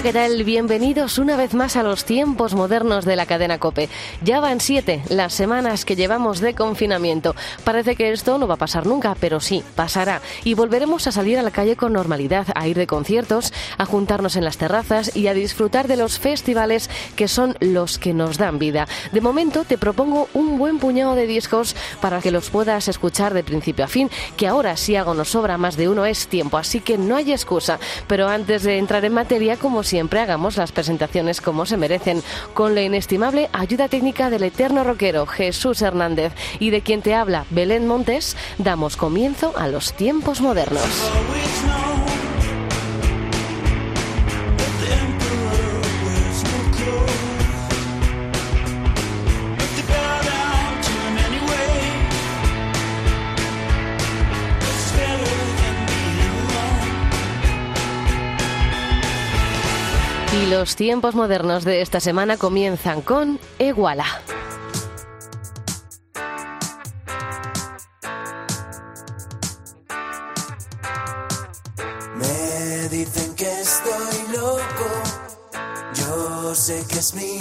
Hola, ¿qué tal? Bienvenidos una vez más a los tiempos modernos de la cadena Cope. Ya van siete las semanas que llevamos de confinamiento. Parece que esto no va a pasar nunca, pero sí, pasará. Y volveremos a salir a la calle con normalidad, a ir de conciertos, a juntarnos en las terrazas y a disfrutar de los festivales que son los que nos dan vida. De momento te propongo un buen puñado de discos para que los puedas escuchar de principio a fin, que ahora si algo nos sobra más de uno es tiempo, así que no hay excusa. Pero antes de entrar en materia, como siempre, hagamos las presentaciones como se merecen, con la inestimable ayuda técnica del eterno rockero Jesús Hernández y de quien te habla Belén Montes, damos comienzo a los tiempos modernos. Los tiempos modernos de esta semana comienzan con Eguala. Me dicen que estoy loco, yo sé que es mi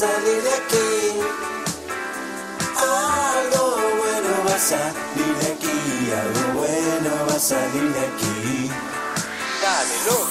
salir de aquí. Algo bueno va a salir de aquí, algo bueno va a salir de aquí. Dale, loco.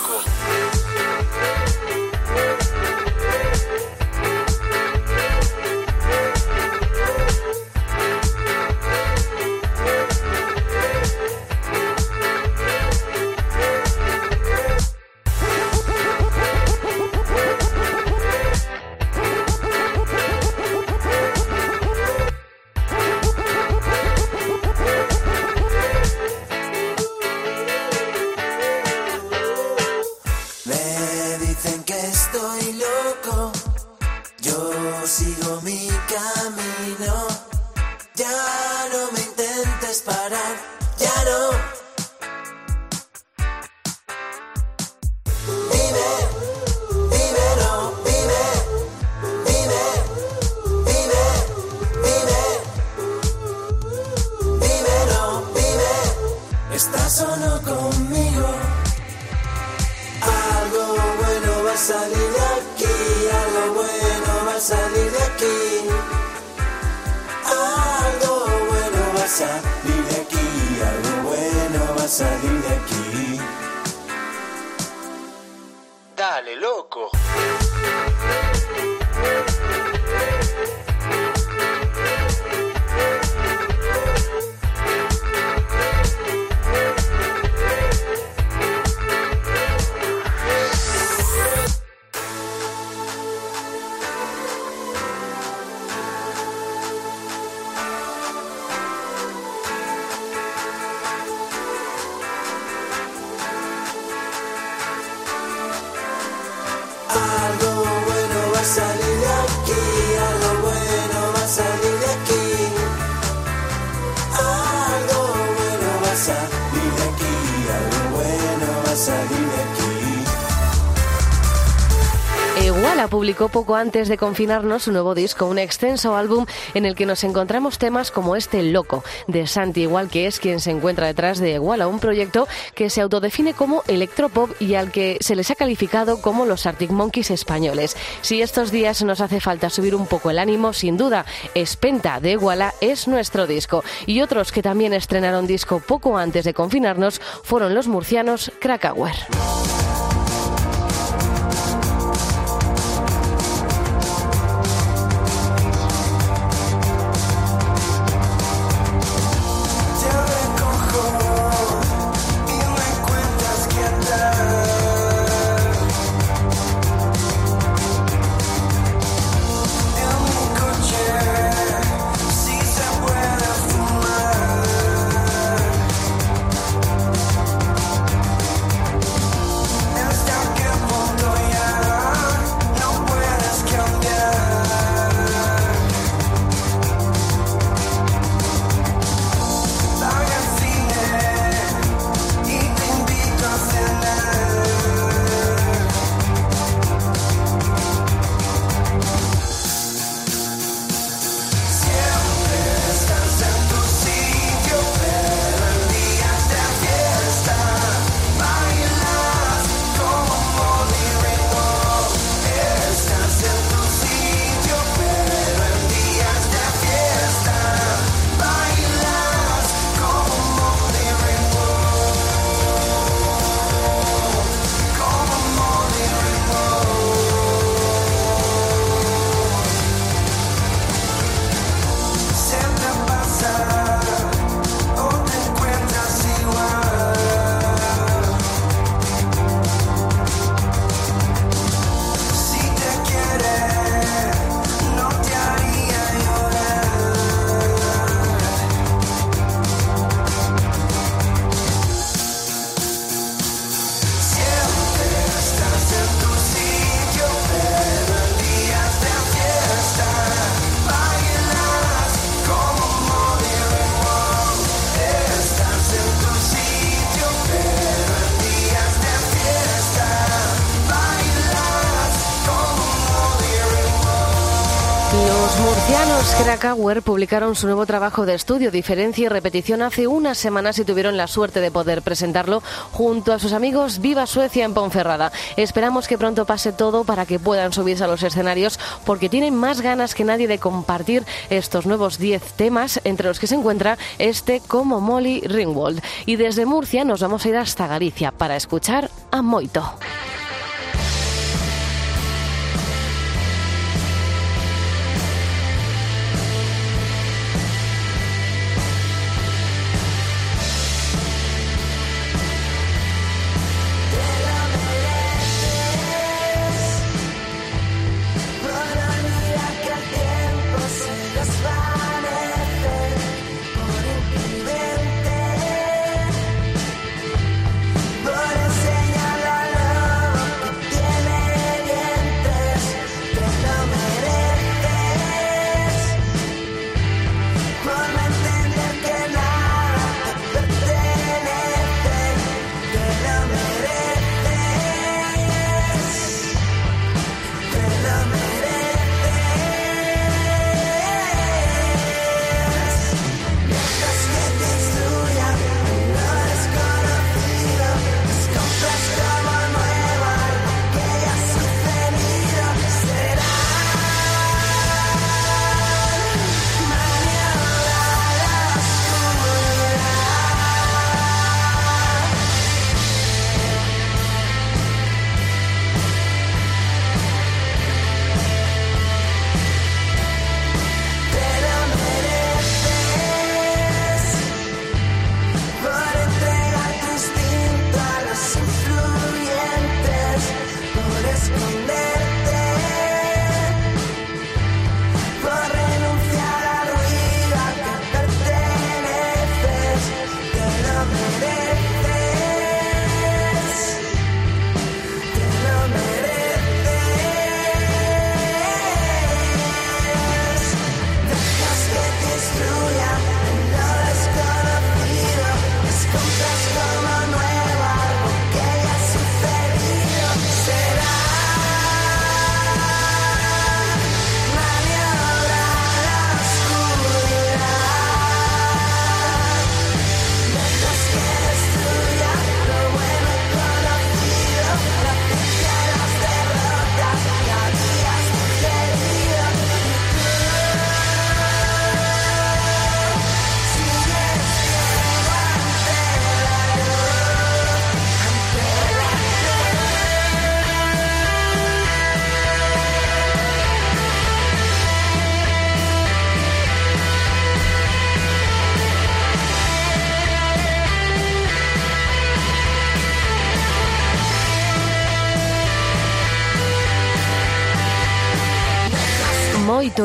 Poco antes de confinarnos su nuevo disco, un extenso álbum en el que nos encontramos temas como este Loco de Santi Igual, que es quien se encuentra detrás de Iguala, un proyecto que se autodefine como electropop y al que se les ha calificado como los Arctic Monkeys españoles. Si estos días nos hace falta subir un poco el ánimo, sin duda, Espenta de Iguala es nuestro disco. Y otros que también estrenaron disco poco antes de confinarnos fueron los murcianos Krakauer. Los murcianos Krakauer publicaron su nuevo trabajo de estudio, Diferencia y Repetición, hace unas semanas y tuvieron la suerte de poder presentarlo junto a sus amigos Viva Suecia en Ponferrada. Esperamos que pronto pase todo para que puedan subirse a los escenarios porque tienen más ganas que nadie de compartir estos nuevos 10 temas, entre los que se encuentra este como Molly Ringwald. Y desde Murcia nos vamos a ir hasta Galicia para escuchar a Moito.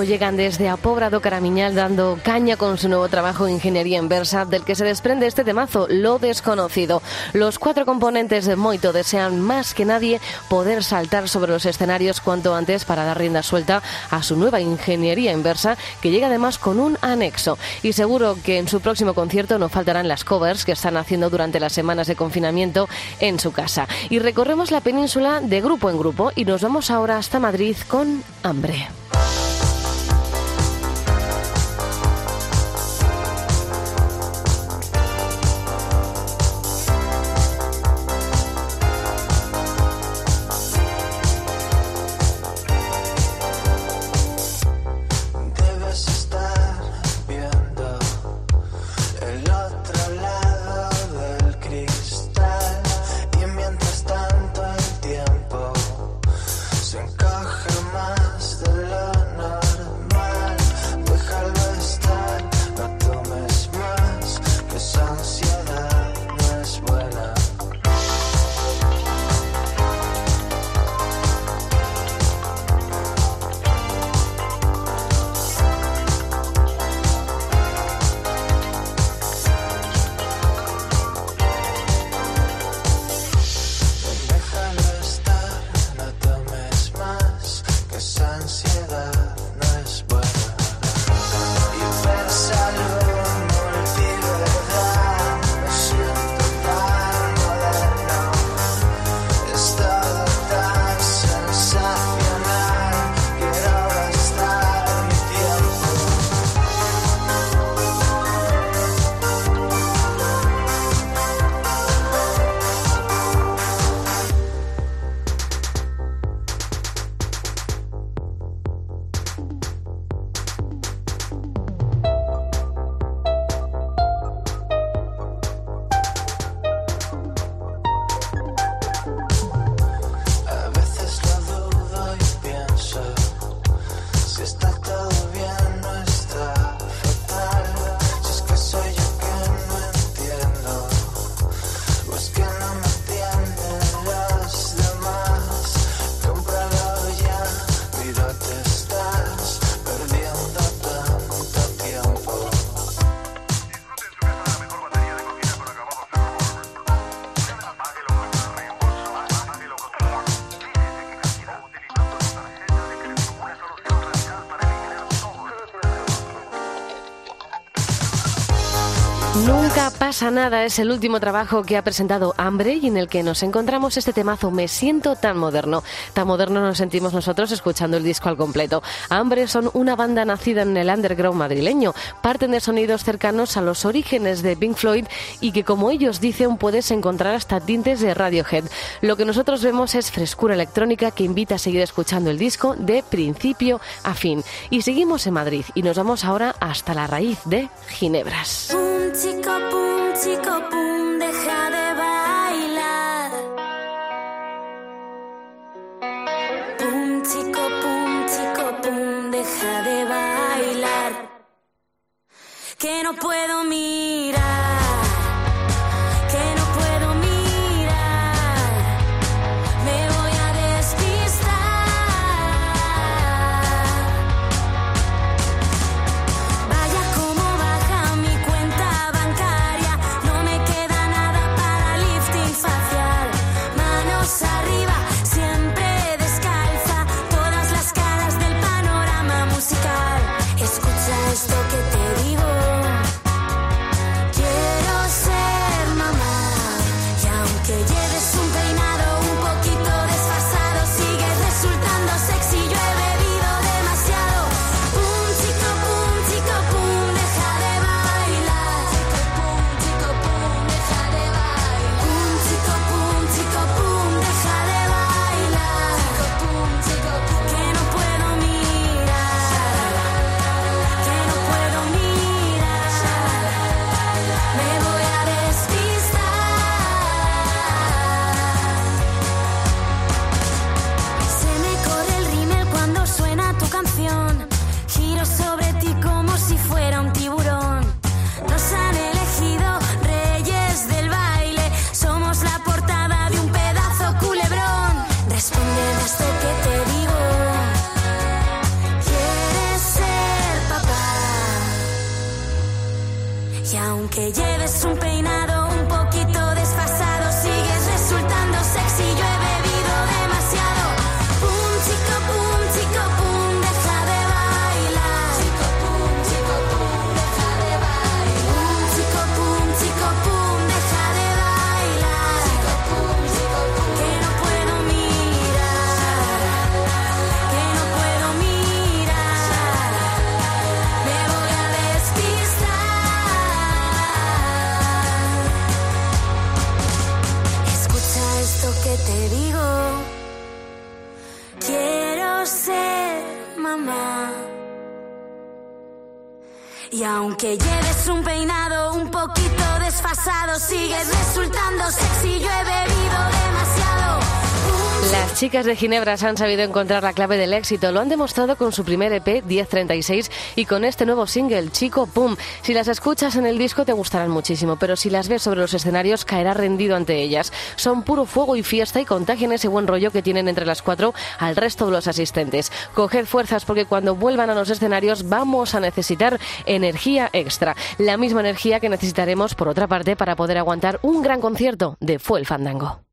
Llegan desde Apóbrado Caramiñal dando caña con su nuevo trabajo en Ingeniería Inversa, del que se desprende este temazo, Lo Desconocido. Los cuatro componentes de Moito desean más que nadie poder saltar sobre los escenarios cuanto antes para dar rienda suelta a su nueva Ingeniería Inversa, que llega además con un anexo. Y seguro que en su próximo concierto no faltarán las covers que están haciendo durante las semanas de confinamiento en su casa. Y recorremos la península de grupo en grupo y nos vamos ahora hasta Madrid con hambre. just Nada es el último trabajo que ha presentado Hambre y en el que nos encontramos este temazo Me siento tan moderno. Tan moderno nos sentimos nosotros escuchando el disco al completo. Hambre son una banda nacida en el underground madrileño. Parten de sonidos cercanos a los orígenes de Pink Floyd y que como ellos dicen puedes encontrar hasta tintes de Radiohead. Lo que nosotros vemos es frescura electrónica que invita a seguir escuchando el disco de principio a fin. Y seguimos en Madrid y nos vamos ahora hasta la raíz de Ginebras. Pum, chico, pum, chicas de Ginebra han sabido encontrar la clave del éxito. Lo han demostrado con su primer EP 1036 y con este nuevo single, Chico Pum. Si las escuchas en el disco te gustarán muchísimo, pero si las ves sobre los escenarios caerás rendido ante ellas. Son puro fuego y fiesta y contagian ese buen rollo que tienen entre las cuatro al resto de los asistentes. Coged fuerzas porque cuando vuelvan a los escenarios vamos a necesitar energía extra. La misma energía que necesitaremos, por otra parte, para poder aguantar un gran concierto de Fue el Fandango.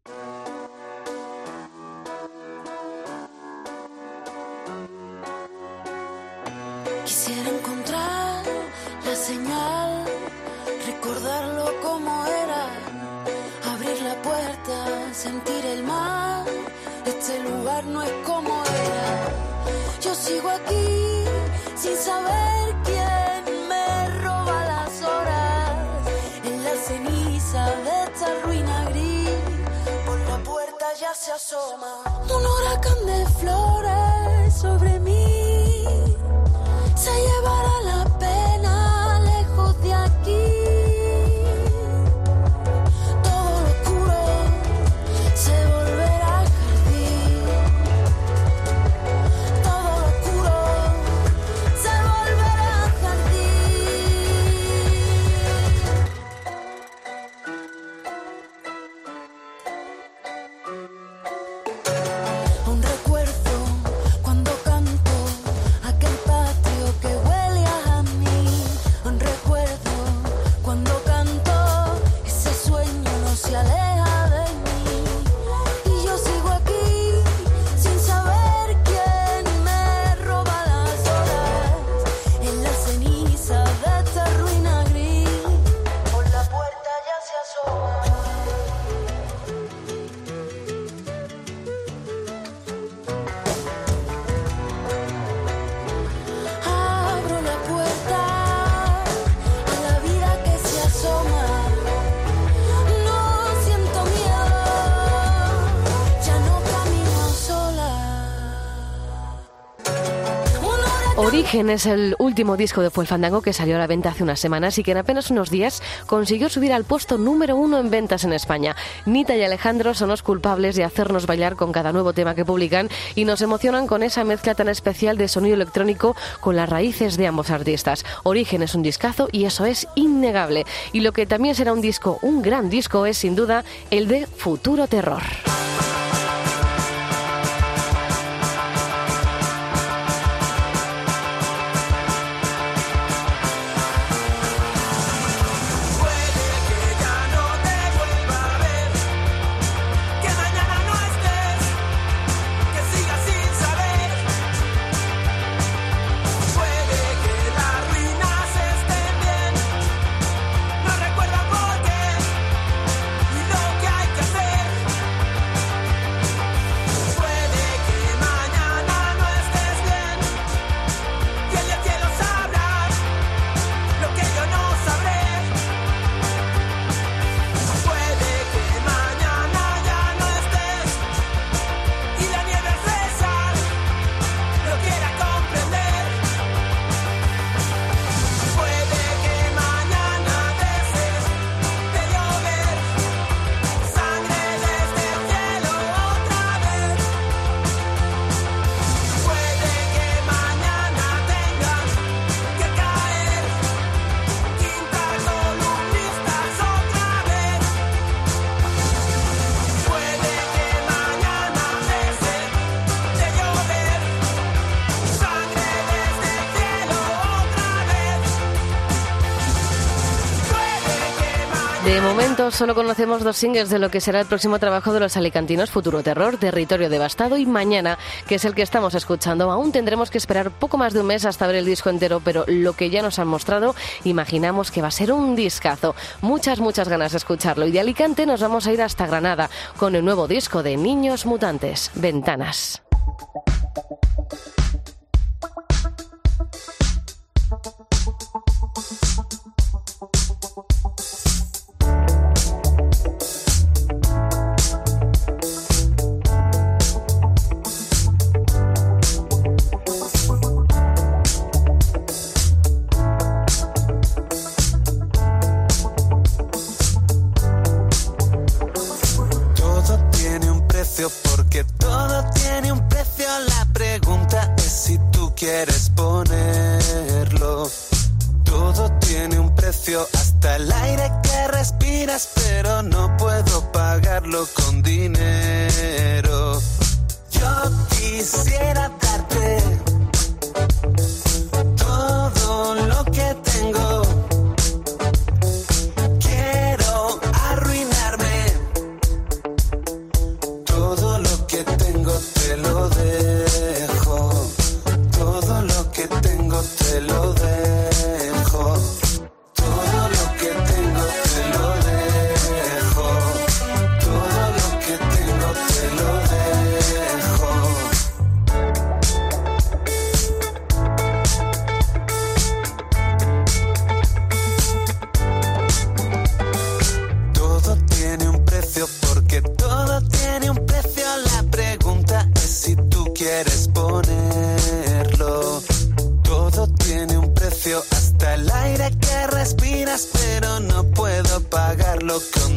Se asoma. Un huracán de flores sobre Origen es el último disco de Fue el Fandango que salió a la venta hace unas semanas y que en apenas unos días consiguió subir al puesto número uno en ventas en España. Nita y Alejandro son los culpables de hacernos bailar con cada nuevo tema que publican y nos emocionan con esa mezcla tan especial de sonido electrónico con las raíces de ambos artistas. Origen es un discazo y eso es innegable. Y lo que también será un disco, un gran disco, es sin duda el de Futuro Terror. Solo conocemos dos singles de lo que será el próximo trabajo de los alicantinos Futuro Terror, Territorio Devastado y Mañana, que es el que estamos escuchando. Aún tendremos que esperar poco más de un mes hasta ver el disco entero, pero lo que ya nos han mostrado, imaginamos que va a ser un discazo. Muchas, muchas ganas de escucharlo. Y de Alicante nos vamos a ir hasta Granada con el nuevo disco de Niños Mutantes, Ventanas. Con dinero. Yo quisiera darte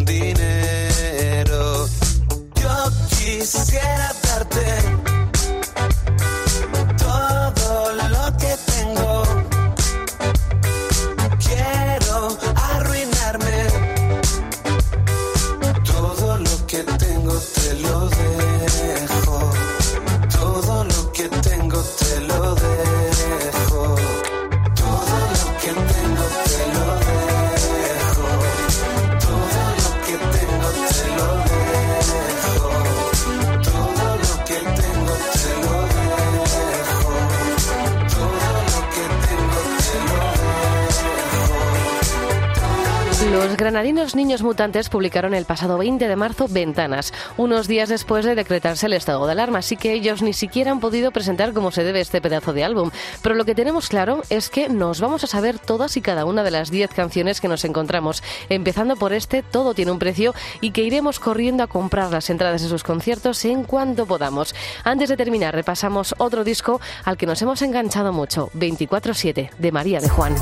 dinero. Yo quisiera darte granadinos Niños Mutantes publicaron el pasado 20 de marzo Ventanas, unos días después de decretarse el estado de alarma, así que ellos ni siquiera han podido presentar como se debe este pedazo de álbum. Pero lo que tenemos claro es que nos vamos a saber todas y cada una de las 10 canciones que nos encontramos, empezando por este Todo tiene un precio y que iremos corriendo a comprar las entradas de sus conciertos en cuanto podamos. Antes de terminar, repasamos otro disco al que nos hemos enganchado mucho, 24-7, de María de Juan.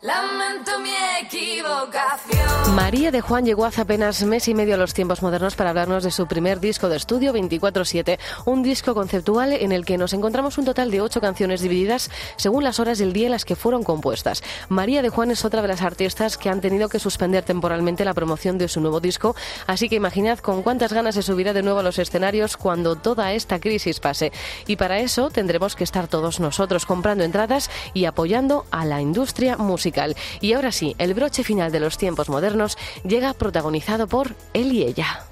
Lamento mi equivocación. María de Juan llegó hace apenas mes y medio a los tiempos modernos para hablarnos de su primer disco de estudio 24-7, un disco conceptual en el que nos encontramos un total de ocho canciones divididas según las horas del día en las que fueron compuestas. María de Juan es otra de las artistas que han tenido que suspender temporalmente la promoción de su nuevo disco, así que imaginad con cuántas ganas se subirá de nuevo a los escenarios cuando toda esta crisis pase. Y para eso tendremos que estar todos nosotros comprando entradas y apoyando a la industria musical. Y ahora sí, el broche final de los tiempos modernos llega protagonizado por él y ella.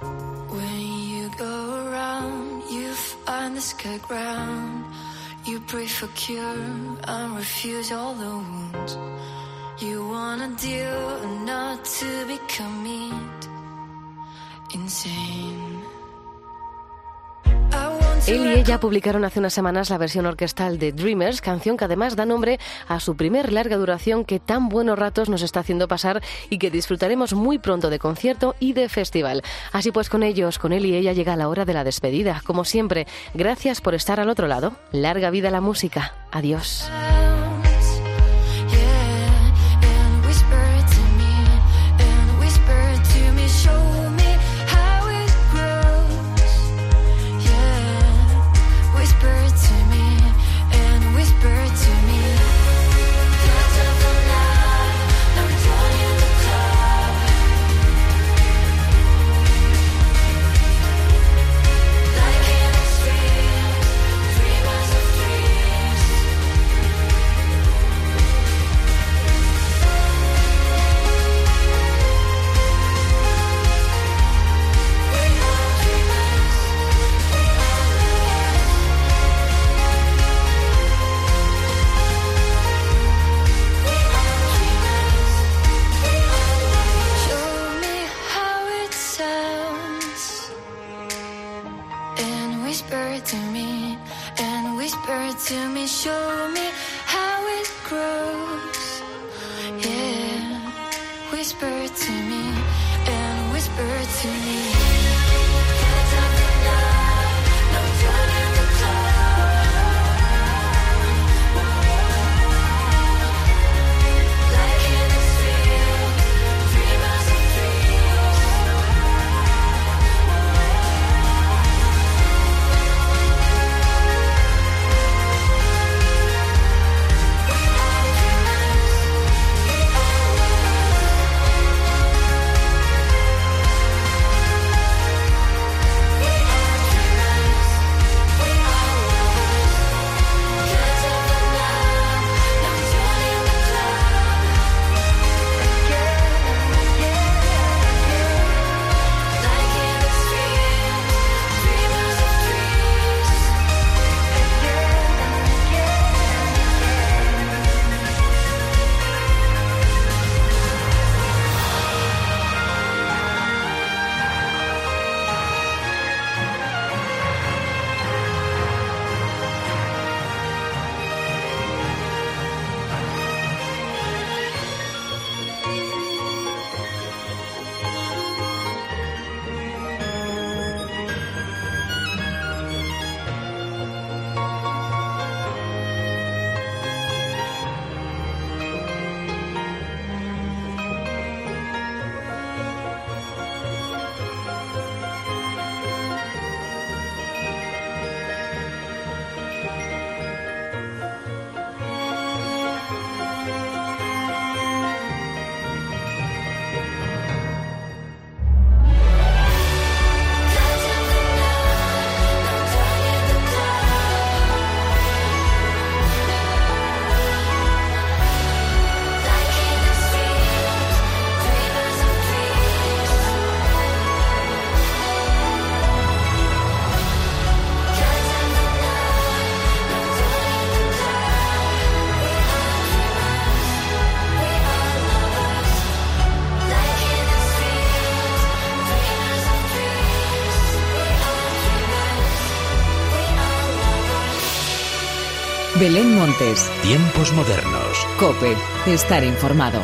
You pray for cure and refuse all the wounds. You wanna deal not to become it insane. Él y ella publicaron hace unas semanas la versión orquestal de Dreamers, canción que además da nombre a su primer larga duración que tan buenos ratos nos está haciendo pasar y que disfrutaremos muy pronto de concierto y de festival. Así pues, con ellos, con él y ella llega la hora de la despedida. Como siempre, gracias por estar al otro lado. Larga vida la música. Adiós. Belén Montes, Tiempos modernos. Cope, estar informado.